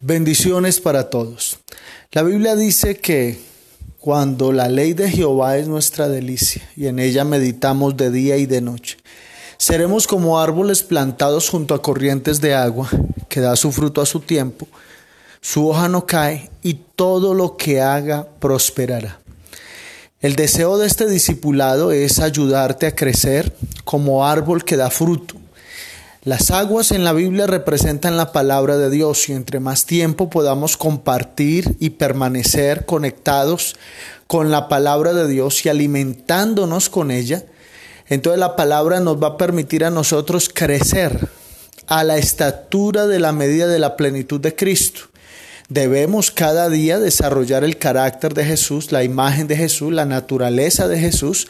Bendiciones para todos. La Biblia dice que cuando la ley de Jehová es nuestra delicia y en ella meditamos de día y de noche, seremos como árboles plantados junto a corrientes de agua, que da su fruto a su tiempo, su hoja no cae y todo lo que haga prosperará. El deseo de este discipulado es ayudarte a crecer como árbol que da fruto las aguas en la Biblia representan la palabra de Dios y entre más tiempo podamos compartir y permanecer conectados con la palabra de Dios y alimentándonos con ella, entonces la palabra nos va a permitir a nosotros crecer a la estatura de la medida de la plenitud de Cristo. Debemos cada día desarrollar el carácter de Jesús, la imagen de Jesús, la naturaleza de Jesús,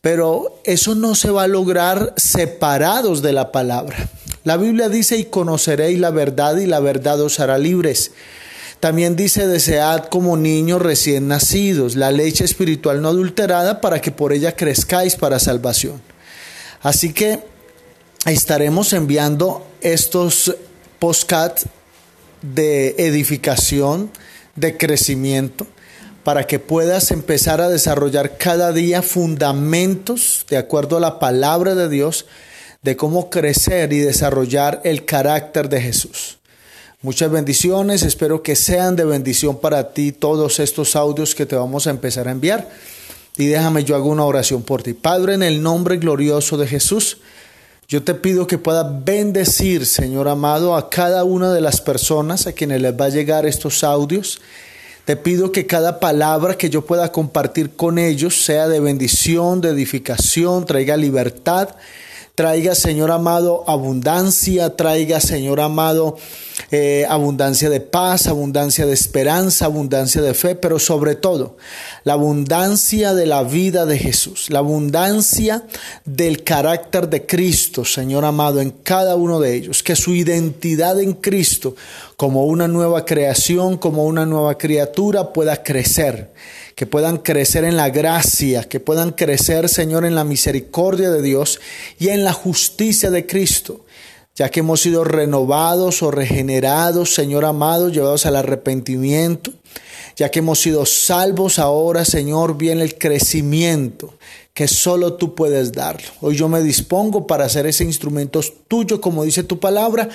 pero eso no se va a lograr separados de la palabra. La Biblia dice, y conoceréis la verdad y la verdad os hará libres. También dice, desead como niños recién nacidos la leche espiritual no adulterada para que por ella crezcáis para salvación. Así que estaremos enviando estos postcats de edificación, de crecimiento, para que puedas empezar a desarrollar cada día fundamentos de acuerdo a la palabra de Dios de cómo crecer y desarrollar el carácter de Jesús. Muchas bendiciones, espero que sean de bendición para ti todos estos audios que te vamos a empezar a enviar. Y déjame yo hago una oración por ti. Padre, en el nombre glorioso de Jesús, yo te pido que pueda bendecir, Señor amado, a cada una de las personas a quienes les va a llegar estos audios te pido que cada palabra que yo pueda compartir con ellos sea de bendición, de edificación, traiga libertad, traiga, Señor amado, abundancia, traiga, Señor amado, eh, abundancia de paz, abundancia de esperanza, abundancia de fe, pero sobre todo la abundancia de la vida de Jesús, la abundancia del carácter de Cristo, Señor amado, en cada uno de ellos, que su identidad en Cristo como una nueva creación, como una nueva criatura pueda crecer, que puedan crecer en la gracia, que puedan crecer, Señor, en la misericordia de Dios y en la justicia de Cristo ya que hemos sido renovados o regenerados, Señor amado, llevados al arrepentimiento, ya que hemos sido salvos ahora, Señor, viene el crecimiento que solo tú puedes darlo. Hoy yo me dispongo para hacer ese instrumento tuyo, como dice tu palabra.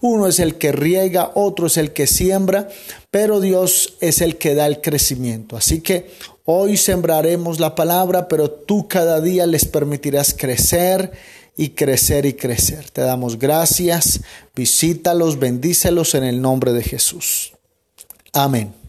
Uno es el que riega, otro es el que siembra, pero Dios es el que da el crecimiento. Así que hoy sembraremos la palabra, pero tú cada día les permitirás crecer y crecer y crecer. Te damos gracias, visítalos, bendícelos en el nombre de Jesús. Amén.